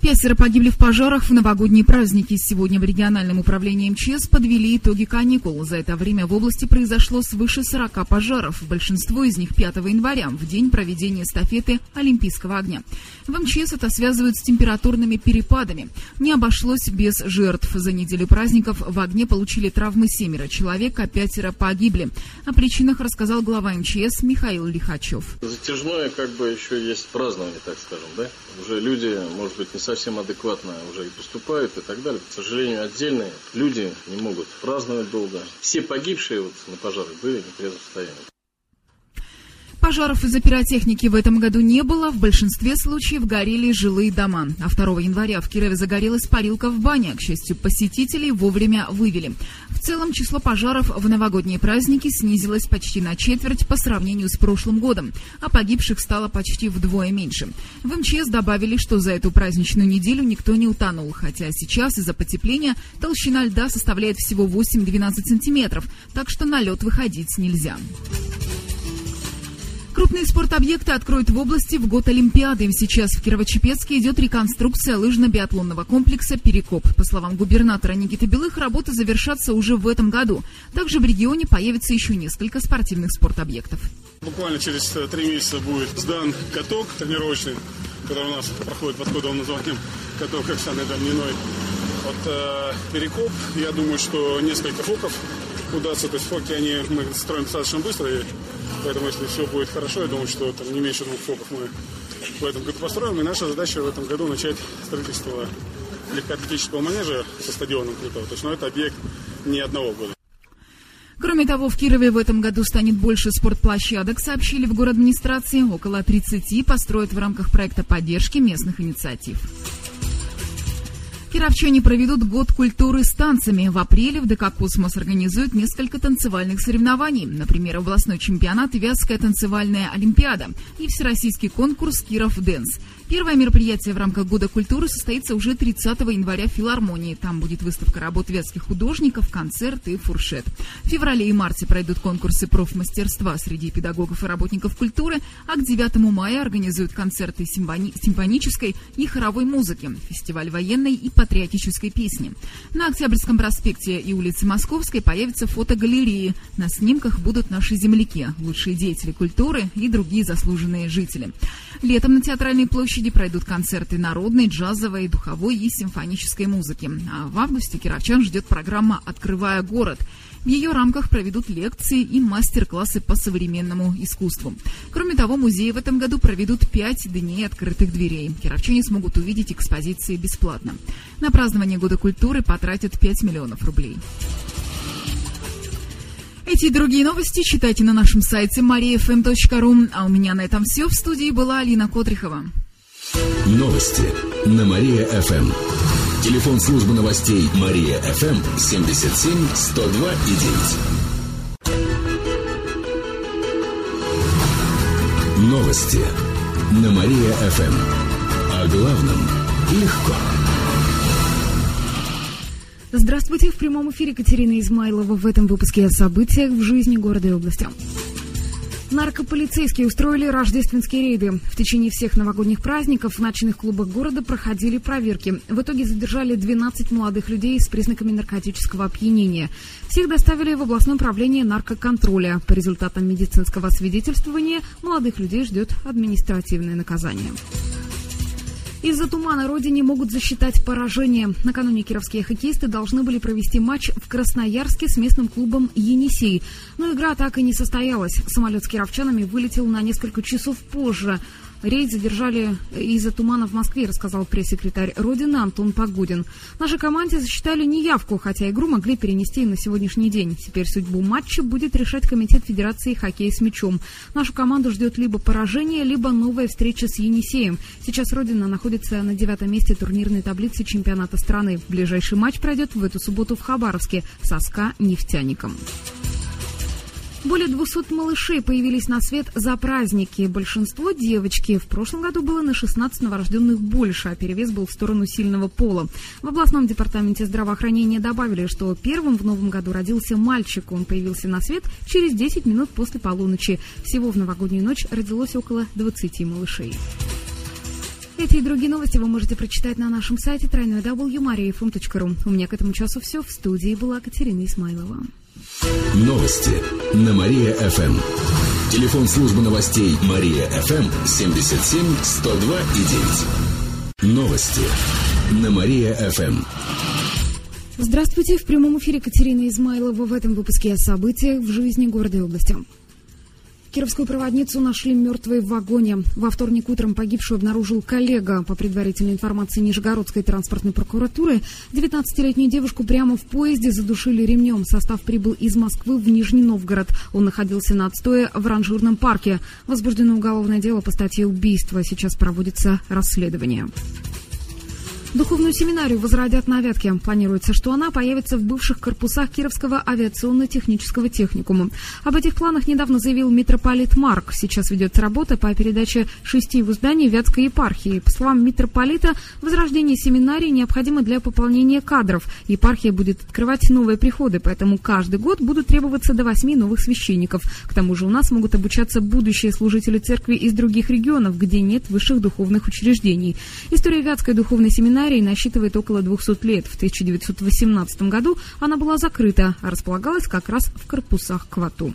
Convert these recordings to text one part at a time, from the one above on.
Пятеро погибли в пожарах в новогодние праздники. Сегодня в региональном управлении МЧС подвели итоги каникул. За это время в области произошло свыше 40 пожаров. Большинство из них 5 января, в день проведения эстафеты Олимпийского огня. В МЧС это связывают с температурными перепадами. Не обошлось без жертв. За неделю праздников в огне получили травмы семеро человек, а пятеро погибли. О причинах рассказал глава МЧС Михаил Лихачев. Затяжное как бы еще есть празднование, так скажем, да? Уже люди, может быть, не адекватно уже и поступают и так далее. К сожалению, отдельные люди не могут праздновать долго. Все погибшие вот на пожарах были в нетрезвом состоянии. Пожаров из-за пиротехники в этом году не было. В большинстве случаев горели жилые дома. А 2 января в Кирове загорелась парилка в бане. К счастью, посетителей вовремя вывели. В целом, число пожаров в новогодние праздники снизилось почти на четверть по сравнению с прошлым годом, а погибших стало почти вдвое меньше. В МЧС добавили, что за эту праздничную неделю никто не утонул, хотя сейчас из-за потепления толщина льда составляет всего 8-12 сантиметров, так что на лед выходить нельзя. Крупные спортобъекты откроют в области в год Олимпиады. Сейчас в Кирово-Чепецке идет реконструкция лыжно-биатлонного комплекса «Перекоп». По словам губернатора Никиты Белых, работы завершатся уже в этом году. Также в регионе появится еще несколько спортивных спортобъектов. Буквально через э, три месяца будет сдан каток тренировочный, который у нас проходит под кодовым названием каток Оксаны Давниной. Вот э, Перекоп, я думаю, что несколько фоков удастся. То есть фоки они мы строим достаточно быстро, и Поэтому, если все будет хорошо, я думаю, что там не меньше двух фоков мы в этом году построим. И наша задача в этом году начать строительство легкоатлетического манежа со стадионом Крутого. То есть, ну, это объект не одного года. Кроме того, в Кирове в этом году станет больше спортплощадок, сообщили в город администрации. Около 30 построят в рамках проекта поддержки местных инициатив. Кировчане проведут год культуры с танцами. В апреле в ДК «Космос» организуют несколько танцевальных соревнований. Например, областной чемпионат Вятская танцевальная олимпиада и всероссийский конкурс «Киров Dance». Первое мероприятие в рамках Года культуры состоится уже 30 января в филармонии. Там будет выставка работ вятских художников, концерт и фуршет. В феврале и марте пройдут конкурсы профмастерства среди педагогов и работников культуры, а к 9 мая организуют концерты симфони- симфонической и хоровой музыки, фестиваль военной и патриотической песни. На Октябрьском проспекте и улице Московской появятся фотогалереи. На снимках будут наши земляки, лучшие деятели культуры и другие заслуженные жители. Летом на Театральной площади пройдут концерты народной, джазовой, духовой и симфонической музыки. А в августе кировчан ждет программа «Открывая город». В ее рамках проведут лекции и мастер-классы по современному искусству. Кроме того, музеи в этом году проведут пять дней открытых дверей. Кировчане смогут увидеть экспозиции бесплатно. На празднование Года культуры потратят 5 миллионов рублей. Эти и другие новости читайте на нашем сайте mariafm.ru. А у меня на этом все. В студии была Алина Котрихова. Новости на Мария-ФМ. Телефон службы новостей Мария-ФМ 77 102 и 9. Новости на Мария-ФМ. О главном легко. Здравствуйте, в прямом эфире Катерина Измайлова. В этом выпуске о событиях в жизни города и области. Наркополицейские устроили рождественские рейды. В течение всех новогодних праздников в ночных клубах города проходили проверки. В итоге задержали 12 молодых людей с признаками наркотического опьянения. Всех доставили в областное управление наркоконтроля. По результатам медицинского свидетельствования молодых людей ждет административное наказание. Из-за тумана родине могут засчитать поражение. Накануне кировские хоккеисты должны были провести матч в Красноярске с местным клубом «Енисей». Но игра так и не состоялась. Самолет с кировчанами вылетел на несколько часов позже. Рейд задержали из-за тумана в Москве, рассказал пресс-секретарь Родины Антон Погудин. Нашей команде засчитали неявку, хотя игру могли перенести на сегодняшний день. Теперь судьбу матча будет решать Комитет Федерации хоккея с мячом. Нашу команду ждет либо поражение, либо новая встреча с Енисеем. Сейчас Родина находится на девятом месте турнирной таблицы чемпионата страны. Ближайший матч пройдет в эту субботу в Хабаровске со СКА «Нефтяником». Более 200 малышей появились на свет за праздники. Большинство девочки. В прошлом году было на 16 новорожденных больше, а перевес был в сторону сильного пола. В областном департаменте здравоохранения добавили, что первым в новом году родился мальчик. Он появился на свет через 10 минут после полуночи. Всего в новогоднюю ночь родилось около 20 малышей. Эти и другие новости вы можете прочитать на нашем сайте www.mariafm.ru. У меня к этому часу все. В студии была Катерина Исмайлова. Новости на Мария-ФМ. Телефон службы новостей Мария-ФМ 77 102 и 9. Новости на Мария-ФМ. Здравствуйте. В прямом эфире Катерина Измайлова. В этом выпуске о событиях в жизни города и области. Кировскую проводницу нашли мертвой в вагоне. Во вторник утром погибшую обнаружил коллега. По предварительной информации Нижегородской транспортной прокуратуры, 19-летнюю девушку прямо в поезде задушили ремнем. Состав прибыл из Москвы в Нижний Новгород. Он находился на отстое в ранжирном парке. Возбуждено уголовное дело по статье убийства. Сейчас проводится расследование. Духовную семинарию возродят на Вятке. Планируется, что она появится в бывших корпусах Кировского авиационно-технического техникума. Об этих планах недавно заявил митрополит Марк. Сейчас ведется работа по передаче шести в зданий Вятской епархии. По словам митрополита, возрождение семинарии необходимо для пополнения кадров. Епархия будет открывать новые приходы, поэтому каждый год будут требоваться до восьми новых священников. К тому же у нас могут обучаться будущие служители церкви из других регионов, где нет высших духовных учреждений. История Вятской духовной семинарии семинарии насчитывает около 200 лет. В 1918 году она была закрыта, а располагалась как раз в корпусах Квату.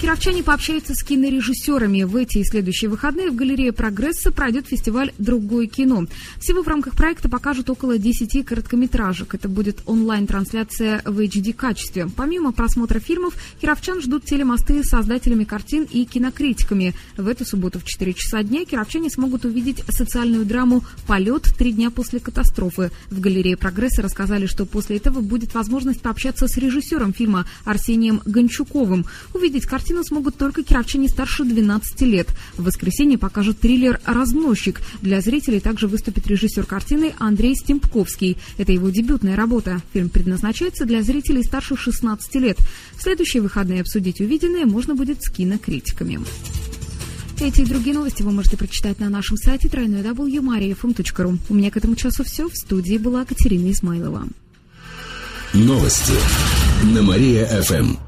Кировчане пообщаются с кинорежиссерами. В эти и следующие выходные в галерее «Прогресса» пройдет фестиваль «Другое кино». Всего в рамках проекта покажут около 10 короткометражек. Это будет онлайн-трансляция в HD-качестве. Помимо просмотра фильмов, кировчан ждут телемосты с создателями картин и кинокритиками. В эту субботу в 4 часа дня кировчане смогут увидеть социальную драму «Полет. Три дня после катастрофы». В галерее «Прогресса» рассказали, что после этого будет возможность пообщаться с режиссером фильма Арсением Гончуковым, увидеть картину картину смогут только кировчане старше 12 лет. В воскресенье покажут триллер «Разносчик». Для зрителей также выступит режиссер картины Андрей Стемпковский. Это его дебютная работа. Фильм предназначается для зрителей старше 16 лет. В следующие выходные обсудить увиденное можно будет с кинокритиками. Эти и другие новости вы можете прочитать на нашем сайте www.mariafm.ru. У меня к этому часу все. В студии была Катерина Измайлова. Новости на Мария-ФМ.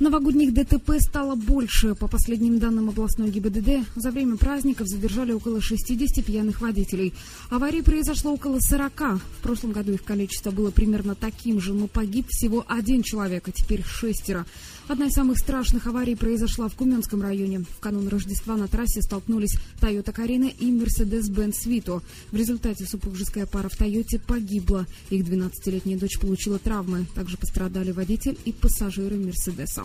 Новогодних ДТП стало больше. По последним данным областной ГИБДД, за время праздников задержали около 60 пьяных водителей. Аварий произошло около 40. В прошлом году их количество было примерно таким же, но погиб всего один человек, а теперь шестеро. Одна из самых страшных аварий произошла в Куменском районе. В канун Рождества на трассе столкнулись Toyota Карина и Mercedes-Benz Vito. В результате супружеская пара в Тойоте погибла. Их 12-летняя дочь получила травмы. Также пострадали водитель и пассажиры Мерседеса.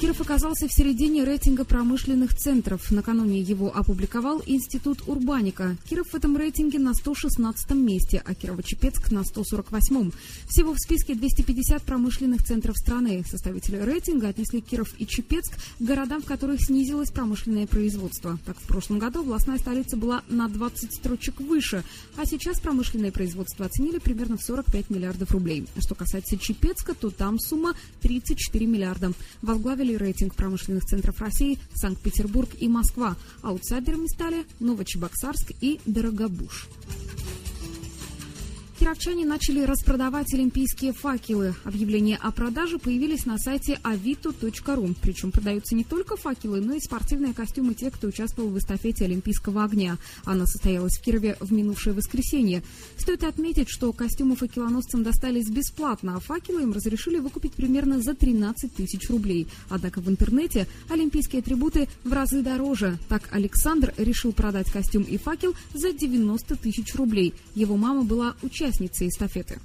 Киров оказался в середине рейтинга промышленных центров. Накануне его опубликовал Институт Урбаника. Киров в этом рейтинге на 116 месте, а Кирово-Чепецк на 148-м. Всего в списке 250 промышленных центров страны. Составители рейтинга отнесли Киров и Чепецк к городам, в которых снизилось промышленное производство. Так, в прошлом году областная столица была на 20 строчек выше, а сейчас промышленное производство оценили примерно в 45 миллиардов рублей. Что касается Чепецка, то там сумма 34 миллиарда. Возглавили возглавили рейтинг промышленных центров России Санкт-Петербург и Москва. Аутсайдерами стали Новочебоксарск и Дорогобуш. Кировчане начали распродавать олимпийские факелы. Объявления о продаже появились на сайте avito.ru. Причем продаются не только факелы, но и спортивные костюмы тех, кто участвовал в эстафете Олимпийского огня. Она состоялась в Кирове в минувшее воскресенье. Стоит отметить, что костюмы факелоносцам достались бесплатно, а факелы им разрешили выкупить примерно за 13 тысяч рублей. Однако в интернете олимпийские атрибуты в разы дороже. Так Александр решил продать костюм и факел за 90 тысяч рублей. Его мама была участницей эстафеты?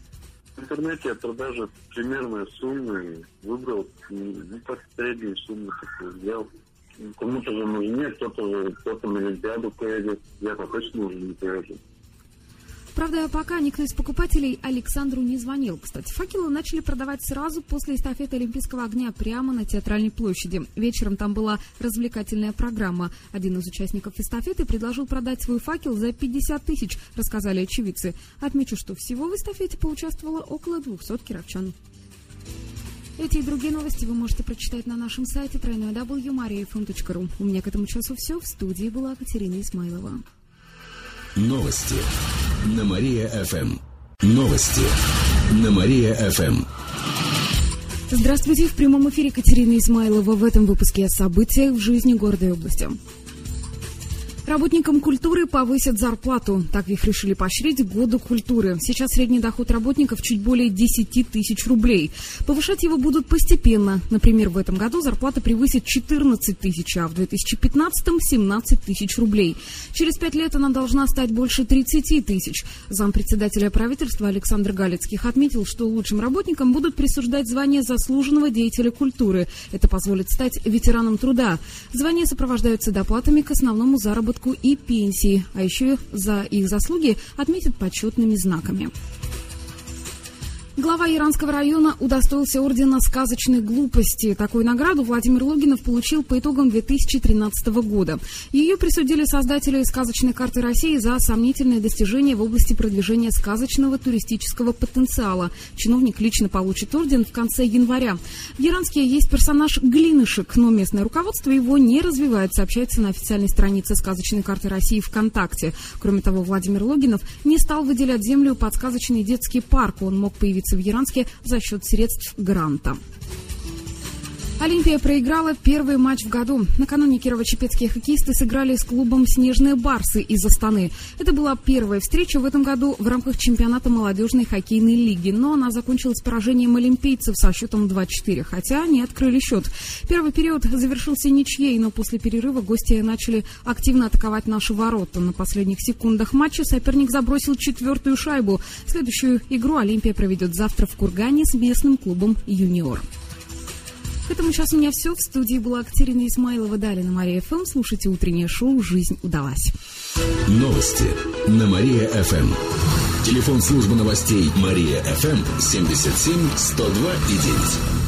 В интернете я продажи примерные суммы выбрал, ну, так средние суммы взял. Кому-то же нужнее, кто-то кто на Олимпиаду поедет, я точно уже не поеду. Правда, пока никто из покупателей Александру не звонил. Кстати, факелы начали продавать сразу после эстафеты Олимпийского огня прямо на Театральной площади. Вечером там была развлекательная программа. Один из участников эстафеты предложил продать свой факел за 50 тысяч, рассказали очевидцы. Отмечу, что всего в эстафете поучаствовало около 200 кировчан. Эти и другие новости вы можете прочитать на нашем сайте www.mariafm.ru. У меня к этому часу все. В студии была Катерина Исмайлова. Новости на Мария-ФМ. Новости на Мария-ФМ. Здравствуйте, в прямом эфире Катерина Исмайлова. В этом выпуске о событиях в жизни города и области. Работникам культуры повысят зарплату. Так их решили поощрить к году культуры. Сейчас средний доход работников чуть более 10 тысяч рублей. Повышать его будут постепенно. Например, в этом году зарплата превысит 14 тысяч, а в 2015-м 17 тысяч рублей. Через пять лет она должна стать больше 30 тысяч. Зампредседателя правительства Александр Галицких отметил, что лучшим работникам будут присуждать звание заслуженного деятеля культуры. Это позволит стать ветераном труда. Звания сопровождаются доплатами к основному заработку выработку и пенсии, а еще за их заслуги отметят почетными знаками. Глава Иранского района удостоился ордена сказочной глупости. Такую награду Владимир Логинов получил по итогам 2013 года. Ее присудили создатели сказочной карты России за сомнительные достижения в области продвижения сказочного туристического потенциала. Чиновник лично получит орден в конце января. В Яранске есть персонаж Глинышек, но местное руководство его не развивает, сообщается на официальной странице сказочной карты России ВКонтакте. Кроме того, Владимир Логинов не стал выделять землю под сказочный детский парк. Он мог появиться в Яранске за счет средств гранта. Олимпия проиграла первый матч в году. Накануне кирово-чепецкие хоккеисты сыграли с клубом «Снежные барсы» из Астаны. Это была первая встреча в этом году в рамках чемпионата молодежной хоккейной лиги, но она закончилась поражением олимпийцев со счетом 2-4, хотя они открыли счет. Первый период завершился ничьей, но после перерыва гости начали активно атаковать наши ворота. На последних секундах матча соперник забросил четвертую шайбу. Следующую игру Олимпия проведет завтра в Кургане с местным клубом «Юниор». К этому сейчас у меня все. В студии была Катерина Исмайлова, Далее на Мария ФМ. Слушайте утреннее шоу «Жизнь удалась». Новости на Мария ФМ. Телефон службы новостей Мария ФМ 77 102 и 9.